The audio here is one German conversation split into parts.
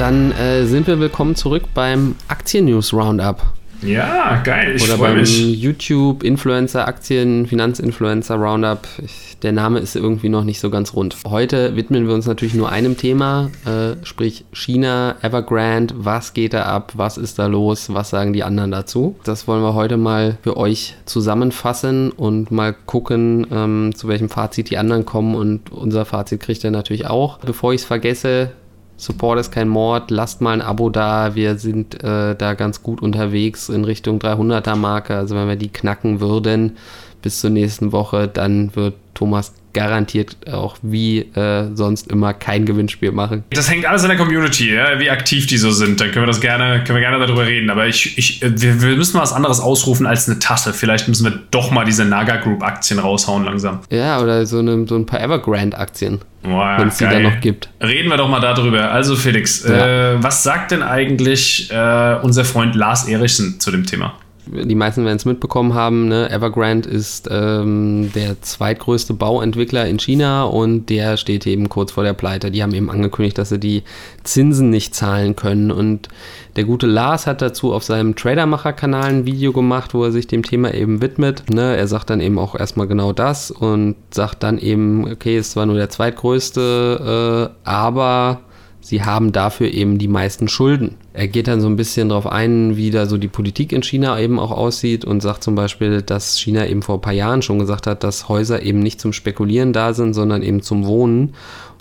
dann äh, sind wir willkommen zurück beim Aktien-News Roundup. Ja, geil. Ich Oder beim mich. YouTube Influencer Aktien Finanzinfluencer Roundup. Ich, der Name ist irgendwie noch nicht so ganz rund. Heute widmen wir uns natürlich nur einem Thema, äh, sprich China, Evergrande. Was geht da ab? Was ist da los? Was sagen die anderen dazu? Das wollen wir heute mal für euch zusammenfassen und mal gucken, ähm, zu welchem Fazit die anderen kommen. Und unser Fazit kriegt ihr natürlich auch. Bevor ich es vergesse, Support ist kein Mord, lasst mal ein Abo da. Wir sind äh, da ganz gut unterwegs in Richtung 300er Marke. Also wenn wir die knacken würden bis zur nächsten Woche, dann wird Thomas garantiert auch wie äh, sonst immer kein Gewinnspiel machen. Das hängt alles an der Community, ja? wie aktiv die so sind. Dann können wir das gerne, können wir gerne darüber reden. Aber ich, ich, wir, wir müssen mal was anderes ausrufen als eine Tasse. Vielleicht müssen wir doch mal diese Naga Group Aktien raushauen langsam. Ja, oder so, eine, so ein paar Evergrande Aktien. Wenn es die da noch gibt. Reden wir doch mal darüber. Also Felix, ja. äh, was sagt denn eigentlich äh, unser Freund Lars Erichsen zu dem Thema? Die meisten werden es mitbekommen haben, ne? Evergrande ist ähm, der zweitgrößte Bauentwickler in China und der steht eben kurz vor der Pleite. Die haben eben angekündigt, dass sie die Zinsen nicht zahlen können. Und der gute Lars hat dazu auf seinem Tradermacher-Kanal ein Video gemacht, wo er sich dem Thema eben widmet. Ne? Er sagt dann eben auch erstmal genau das und sagt dann eben, okay, es war nur der zweitgrößte, äh, aber sie haben dafür eben die meisten Schulden. Er geht dann so ein bisschen darauf ein, wie da so die Politik in China eben auch aussieht und sagt zum Beispiel, dass China eben vor ein paar Jahren schon gesagt hat, dass Häuser eben nicht zum Spekulieren da sind, sondern eben zum Wohnen.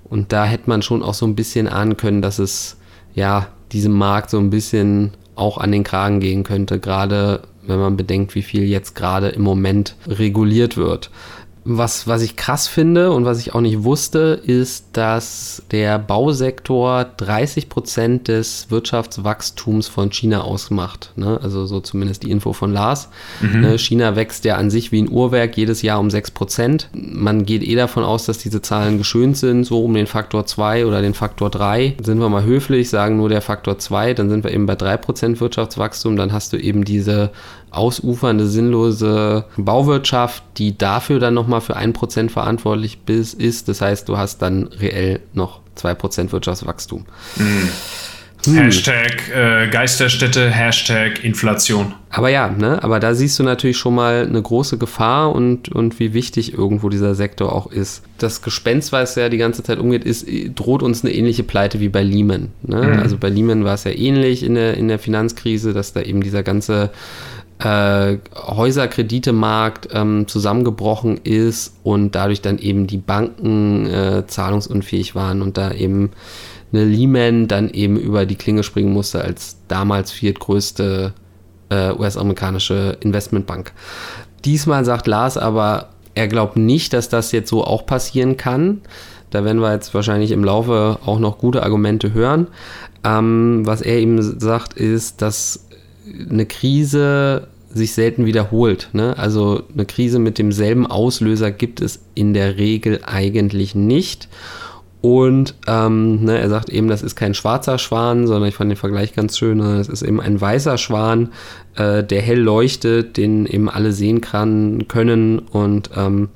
Und da hätte man schon auch so ein bisschen ahnen können, dass es ja diesem Markt so ein bisschen auch an den Kragen gehen könnte, gerade wenn man bedenkt, wie viel jetzt gerade im Moment reguliert wird. Was, was ich krass finde und was ich auch nicht wusste, ist, dass der Bausektor 30 Prozent des Wirtschaftswachstums von China ausmacht. Ne? Also so zumindest die Info von Lars. Mhm. Ne? China wächst ja an sich wie ein Uhrwerk jedes Jahr um 6 Prozent. Man geht eh davon aus, dass diese Zahlen geschönt sind, so um den Faktor 2 oder den Faktor 3. Sind wir mal höflich, sagen nur der Faktor 2, dann sind wir eben bei 3 Prozent Wirtschaftswachstum. Dann hast du eben diese ausufernde, sinnlose Bauwirtschaft, die dafür dann nochmal für 1% verantwortlich ist. Das heißt, du hast dann reell noch 2% Wirtschaftswachstum. Mhm. Hm. Hashtag äh, Geisterstädte, Hashtag Inflation. Aber ja, ne, aber da siehst du natürlich schon mal eine große Gefahr und, und wie wichtig irgendwo dieser Sektor auch ist. Das Gespenst, was ja die ganze Zeit umgeht, ist, droht uns eine ähnliche Pleite wie bei Lehman. Ne? Mhm. Also bei Lehman war es ja ähnlich in der, in der Finanzkrise, dass da eben dieser ganze äh, Häuserkreditemarkt ähm, zusammengebrochen ist und dadurch dann eben die Banken äh, zahlungsunfähig waren und da eben eine Lehman dann eben über die Klinge springen musste als damals viertgrößte äh, US-amerikanische Investmentbank. Diesmal sagt Lars aber, er glaubt nicht, dass das jetzt so auch passieren kann. Da werden wir jetzt wahrscheinlich im Laufe auch noch gute Argumente hören. Ähm, was er eben sagt, ist, dass eine Krise sich selten wiederholt. Ne? Also eine Krise mit demselben Auslöser gibt es in der Regel eigentlich nicht. Und ähm, ne, er sagt eben, das ist kein schwarzer Schwan, sondern ich fand den Vergleich ganz schön. Es ist eben ein weißer Schwan, äh, der hell leuchtet, den eben alle sehen kann, können. Und ähm,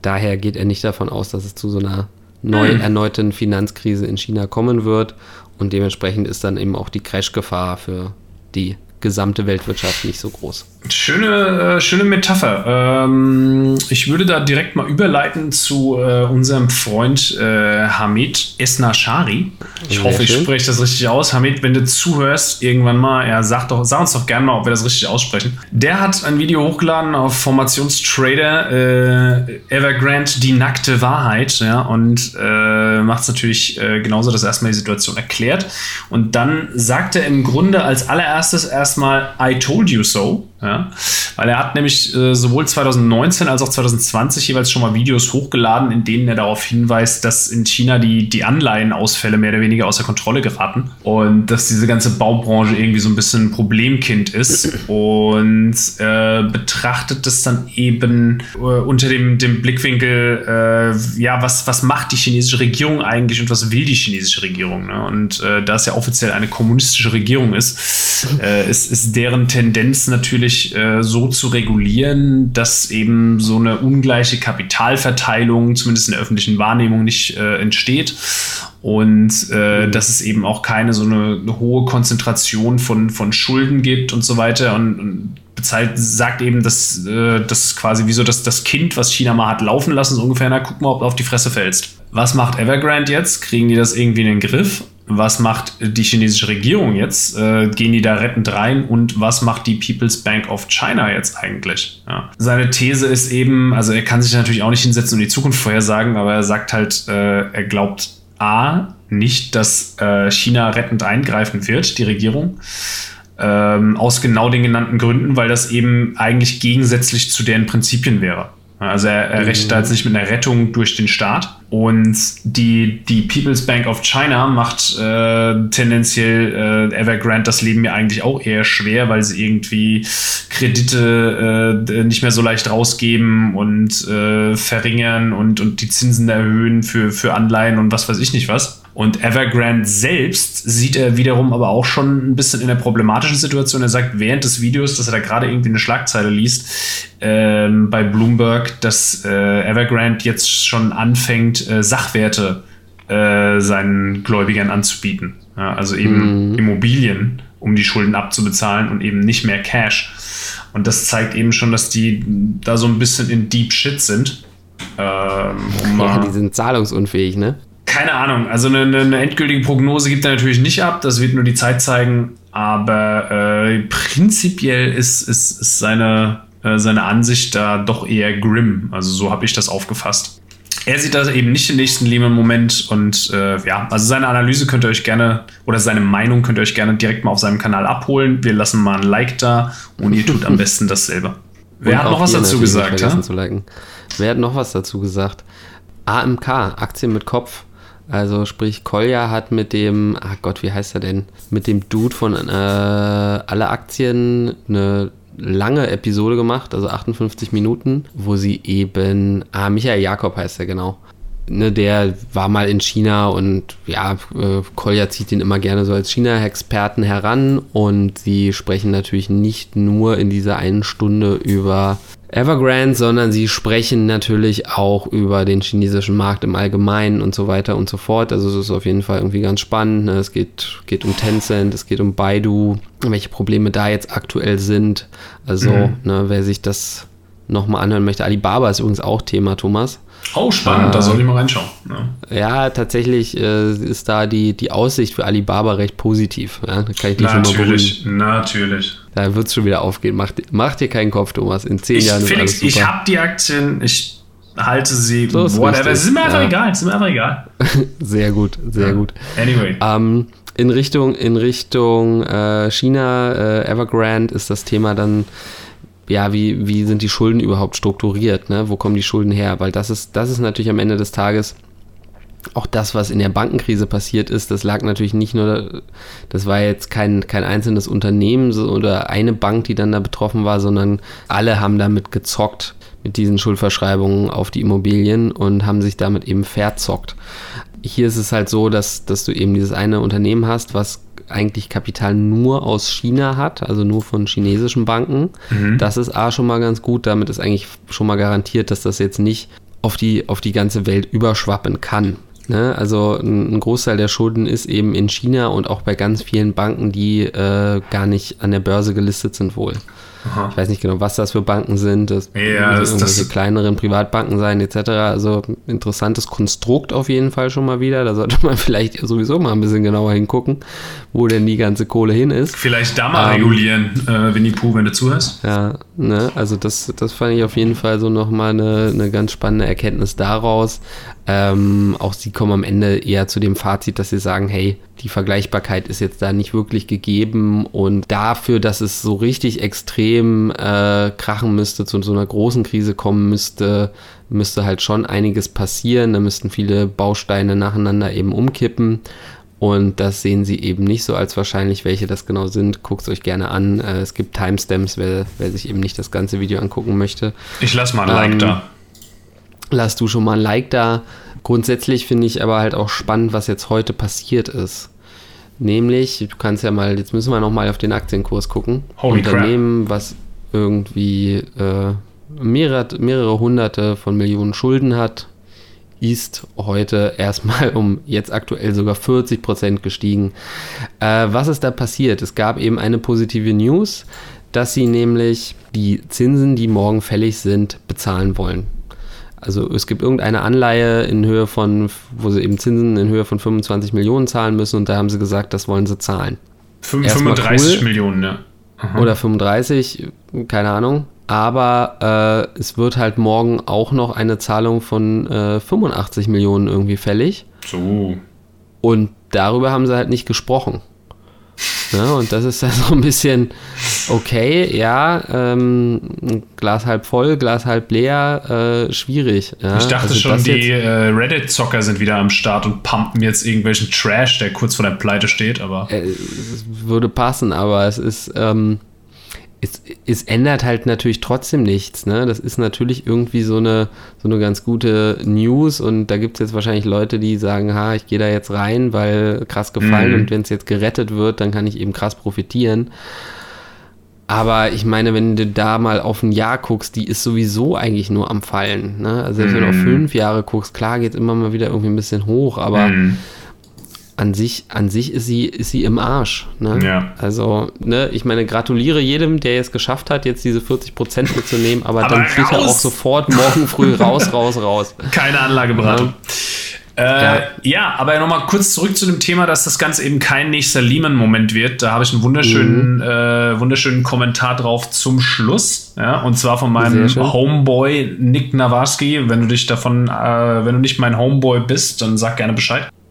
daher geht er nicht davon aus, dass es zu so einer neu hm. erneuten Finanzkrise in China kommen wird. Und dementsprechend ist dann eben auch die Crash-Gefahr für die gesamte Weltwirtschaft nicht so groß. Schöne, äh, schöne Metapher. Ähm, ich würde da direkt mal überleiten zu äh, unserem Freund äh, Hamid Esnashari. Ich Sehr hoffe, ich spreche das richtig aus. Hamid, wenn du zuhörst, irgendwann mal, ja, sag, doch, sag uns doch gerne mal, ob wir das richtig aussprechen. Der hat ein Video hochgeladen auf Formationstrader äh, Evergrande, die nackte Wahrheit, ja, und äh, macht es natürlich äh, genauso, dass er erstmal die Situation erklärt. Und dann sagt er im Grunde als allererstes erstmal I told you so. Ja? Weil er hat nämlich äh, sowohl 2019 als auch 2020 jeweils schon mal Videos hochgeladen, in denen er darauf hinweist, dass in China die, die Anleihenausfälle mehr oder weniger außer Kontrolle geraten und dass diese ganze Baubranche irgendwie so ein bisschen ein Problemkind ist und äh, betrachtet das dann eben äh, unter dem, dem Blickwinkel, äh, ja, was, was macht die chinesische Regierung eigentlich und was will die chinesische Regierung? Ne? Und äh, da es ja offiziell eine kommunistische Regierung ist, äh, ist, ist deren Tendenz natürlich natürlich äh, so zu regulieren, dass eben so eine ungleiche Kapitalverteilung, zumindest in der öffentlichen Wahrnehmung, nicht äh, entsteht. und äh, mhm. dass es eben auch keine so eine, eine, hohe Konzentration von, von Schulden gibt und so weiter und, und bezahlt, sagt eben, dass äh, das quasi wie so das, das Kind, was China mal hat laufen lassen, so ungefähr, na guck mal, ob du auf die Fresse fällst. Was macht Evergrande jetzt? Kriegen die das irgendwie in den Griff? Was macht die chinesische Regierung jetzt? Äh, gehen die da rettend rein? Und was macht die People's Bank of China jetzt eigentlich? Ja. Seine These ist eben, also er kann sich natürlich auch nicht hinsetzen und die Zukunft vorhersagen, aber er sagt halt, äh, er glaubt A, nicht, dass äh, China rettend eingreifen wird, die Regierung. Ähm, aus genau den genannten Gründen, weil das eben eigentlich gegensätzlich zu deren Prinzipien wäre. Also er, er rechnet da jetzt nicht mit einer Rettung durch den Staat. Und die, die People's Bank of China macht äh, tendenziell äh, Evergrande das Leben mir eigentlich auch eher schwer, weil sie irgendwie Kredite äh, nicht mehr so leicht rausgeben und äh, verringern und, und die Zinsen erhöhen für, für Anleihen und was weiß ich nicht was. Und Evergrande selbst sieht er wiederum aber auch schon ein bisschen in der problematischen Situation. Er sagt während des Videos, dass er da gerade irgendwie eine Schlagzeile liest ähm, bei Bloomberg, dass äh, Evergrande jetzt schon anfängt, äh, Sachwerte äh, seinen Gläubigern anzubieten. Ja, also eben mhm. Immobilien, um die Schulden abzubezahlen und eben nicht mehr Cash. Und das zeigt eben schon, dass die da so ein bisschen in Deep Shit sind. Ähm, um ja, die sind zahlungsunfähig, ne? keine Ahnung. Also eine, eine, endgültige Prognose gibt er natürlich nicht ab. Das wird nur die Zeit zeigen. Aber äh, prinzipiell ist, ist, ist seine, äh, seine Ansicht da doch eher grim. Also so habe ich das aufgefasst. Er sieht das eben nicht den nächsten Lehman-Moment und äh, ja, also seine Analyse könnt ihr euch gerne oder seine Meinung könnt ihr euch gerne direkt mal auf seinem Kanal abholen. Wir lassen mal ein Like da und ihr tut am besten dasselbe. Wer hat noch was dazu gesagt? Ja? Wer hat noch was dazu gesagt? AMK, Aktien mit Kopf. Also sprich, Kolja hat mit dem, ach Gott, wie heißt er denn? Mit dem Dude von äh, Alle Aktien eine lange Episode gemacht, also 58 Minuten, wo sie eben, ah, Michael Jakob heißt er genau. Ne, der war mal in China und ja, äh, Kolja zieht ihn immer gerne so als China-Experten heran und sie sprechen natürlich nicht nur in dieser einen Stunde über Evergrande, sondern sie sprechen natürlich auch über den chinesischen Markt im Allgemeinen und so weiter und so fort. Also es ist auf jeden Fall irgendwie ganz spannend. Ne? Es geht, geht um Tencent, es geht um Baidu, welche Probleme da jetzt aktuell sind. Also mhm. ne, wer sich das nochmal anhören möchte. Alibaba ist übrigens auch Thema, Thomas. Oh, spannend, äh, da soll ich mal reinschauen. Ja, ja tatsächlich äh, ist da die, die Aussicht für Alibaba recht positiv. Ja, da kann ich natürlich, Natürlich. Da wird es schon wieder aufgehen. Mach, mach, dir keinen Kopf, Thomas. In zehn ich, Jahren ist Felix, alles super. ich habe die Aktien, ich halte sie, so whatever. Es ist mir einfach ja. egal, es ist mir einfach egal. sehr gut, sehr ja. gut. Anyway. Ähm, in Richtung, in Richtung äh, China, äh, Evergrande ist das Thema dann ja, wie, wie sind die Schulden überhaupt strukturiert? Ne? Wo kommen die Schulden her? Weil das ist, das ist natürlich am Ende des Tages auch das, was in der Bankenkrise passiert ist, das lag natürlich nicht nur, das war jetzt kein, kein einzelnes Unternehmen oder eine Bank, die dann da betroffen war, sondern alle haben damit gezockt mit diesen Schuldverschreibungen auf die Immobilien und haben sich damit eben verzockt. Hier ist es halt so, dass, dass du eben dieses eine Unternehmen hast, was eigentlich Kapital nur aus China hat, also nur von chinesischen Banken. Mhm. Das ist A schon mal ganz gut. Damit ist eigentlich schon mal garantiert, dass das jetzt nicht auf die, auf die ganze Welt überschwappen kann. Ne? Also ein, ein, Großteil der Schulden ist eben in China und auch bei ganz vielen Banken, die äh, gar nicht an der Börse gelistet sind wohl. Aha. Ich weiß nicht genau, was das für Banken sind. Das ja, das, irgendwelche das kleineren Privatbanken sein etc. Also interessantes Konstrukt auf jeden Fall schon mal wieder. Da sollte man vielleicht sowieso mal ein bisschen genauer hingucken, wo denn die ganze Kohle hin ist. Vielleicht da mal ähm, regulieren, äh, Winnie Pooh, wenn du zuhörst. Ja, ne, also das, das fand ich auf jeden Fall so nochmal eine, eine ganz spannende Erkenntnis daraus. Ähm, auch sie kommen am Ende eher zu dem Fazit, dass sie sagen, hey, die Vergleichbarkeit ist jetzt da nicht wirklich gegeben und dafür, dass es so richtig extrem äh, krachen müsste, zu so einer großen Krise kommen müsste, müsste halt schon einiges passieren. Da müssten viele Bausteine nacheinander eben umkippen. Und das sehen sie eben nicht so als wahrscheinlich, welche das genau sind. Guckt es euch gerne an. Äh, es gibt Timestamps, wer, wer sich eben nicht das ganze Video angucken möchte. Ich lasse mal ein ähm, Like da lass du schon mal ein Like da. Grundsätzlich finde ich aber halt auch spannend, was jetzt heute passiert ist. Nämlich, du kannst ja mal, jetzt müssen wir nochmal auf den Aktienkurs gucken. Holy Unternehmen, crap. was irgendwie äh, mehrere, mehrere hunderte von Millionen Schulden hat, ist heute erstmal um jetzt aktuell sogar 40 Prozent gestiegen. Äh, was ist da passiert? Es gab eben eine positive News, dass sie nämlich die Zinsen, die morgen fällig sind, bezahlen wollen. Also es gibt irgendeine Anleihe in Höhe von, wo sie eben Zinsen in Höhe von 25 Millionen zahlen müssen und da haben sie gesagt, das wollen sie zahlen. 35 cool. Millionen, ne? Aha. Oder 35, keine Ahnung. Aber äh, es wird halt morgen auch noch eine Zahlung von äh, 85 Millionen irgendwie fällig. So. Und darüber haben sie halt nicht gesprochen. Ja, und das ist dann so ein bisschen okay, ja, ähm, Glas halb voll, Glas halb leer, äh, schwierig. Ja. Ich dachte also schon, die äh, Reddit-Zocker sind wieder am Start und pumpen jetzt irgendwelchen Trash, der kurz vor der Pleite steht, aber. Äh, es würde passen, aber es ist. Ähm, es, es, ändert halt natürlich trotzdem nichts. Ne? Das ist natürlich irgendwie so eine, so eine ganz gute News und da gibt es jetzt wahrscheinlich Leute, die sagen, ha, ich gehe da jetzt rein, weil krass gefallen mhm. und wenn es jetzt gerettet wird, dann kann ich eben krass profitieren. Aber ich meine, wenn du da mal auf ein Jahr guckst, die ist sowieso eigentlich nur am Fallen. Ne? Also selbst mhm. wenn du auf mhm. fünf Jahre guckst, klar geht es immer mal wieder irgendwie ein bisschen hoch, aber mhm an sich, an sich ist sie, ist sie im Arsch. Ne? Ja. Also, ne, ich meine, gratuliere jedem, der es geschafft hat, jetzt diese 40 Prozent mitzunehmen, aber, aber dann fliegt er auch sofort morgen früh raus, raus, raus. Keine Anlageberatung. Ja. Äh, ja. ja. aber nochmal kurz zurück zu dem Thema, dass das Ganze eben kein nächster Lehman-Moment wird. Da habe ich einen wunderschönen, mhm. äh, wunderschönen Kommentar drauf zum Schluss. Ja, und zwar von meinem Homeboy Nick Nawarski. Wenn du dich davon, äh, wenn du nicht mein Homeboy bist, dann sag gerne Bescheid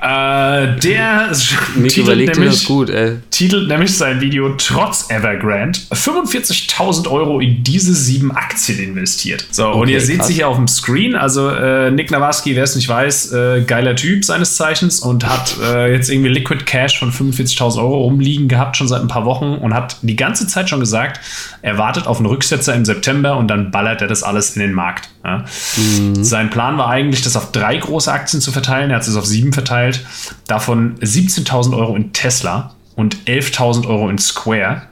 äh, der titelt nämlich, gut, titelt nämlich sein Video trotz Evergrande 45.000 Euro in diese sieben Aktien investiert. So, okay, und ihr seht sie hier auf dem Screen. Also äh, Nick Nawarski, wer es nicht weiß, äh, geiler Typ seines Zeichens und hat äh, jetzt irgendwie Liquid Cash von 45.000 Euro rumliegen gehabt, schon seit ein paar Wochen und hat die ganze Zeit schon gesagt, er wartet auf einen Rücksetzer im September und dann ballert er das alles in den Markt. Ja? Mhm. Sein Plan war eigentlich, das auf drei große Aktien zu verteilen. Er hat es auf sieben verteilt. Davon 17.000 Euro in Tesla und 11.000 Euro in Square.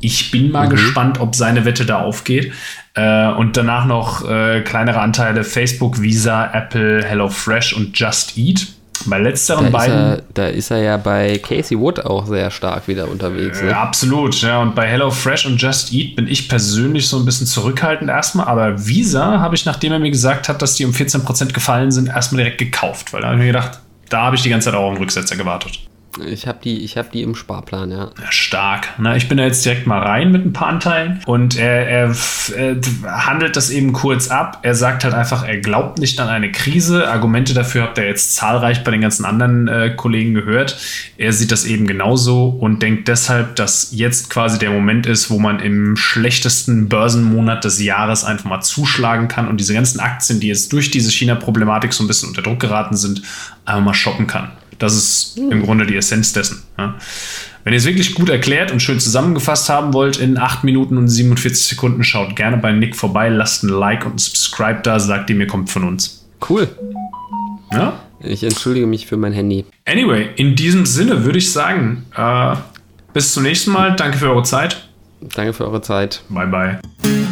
Ich bin mal mhm. gespannt, ob seine Wette da aufgeht. Äh, und danach noch äh, kleinere Anteile Facebook, Visa, Apple, HelloFresh und Just Eat. Bei letzteren da beiden. Ist er, da ist er ja bei Casey Wood auch sehr stark wieder unterwegs. Ne? absolut, ja. Und bei HelloFresh und Just Eat bin ich persönlich so ein bisschen zurückhaltend erstmal. Aber Visa habe ich, nachdem er mir gesagt hat, dass die um 14% gefallen sind, erstmal direkt gekauft. Weil da habe ich mir gedacht, da habe ich die ganze Zeit auch auf den Rücksetzer gewartet. Ich habe die, hab die im Sparplan, ja. ja stark. Na, ich bin da jetzt direkt mal rein mit ein paar Anteilen und er, er, er, handelt das eben kurz ab. Er sagt halt einfach, er glaubt nicht an eine Krise. Argumente dafür habt ihr jetzt zahlreich bei den ganzen anderen äh, Kollegen gehört. Er sieht das eben genauso und denkt deshalb, dass jetzt quasi der Moment ist, wo man im schlechtesten Börsenmonat des Jahres einfach mal zuschlagen kann und diese ganzen Aktien, die jetzt durch diese China-Problematik so ein bisschen unter Druck geraten sind, einfach mal shoppen kann. Das ist im. Grunde die Essenz dessen. Ja. Wenn ihr es wirklich gut erklärt und schön zusammengefasst haben wollt in 8 Minuten und 47 Sekunden, schaut gerne bei Nick vorbei, lasst ein Like und ein Subscribe da, sagt ihm, ihr kommt von uns. Cool. Ja? Ich entschuldige mich für mein Handy. Anyway, in diesem Sinne würde ich sagen, äh, bis zum nächsten Mal. Danke für eure Zeit. Danke für eure Zeit. Bye, bye.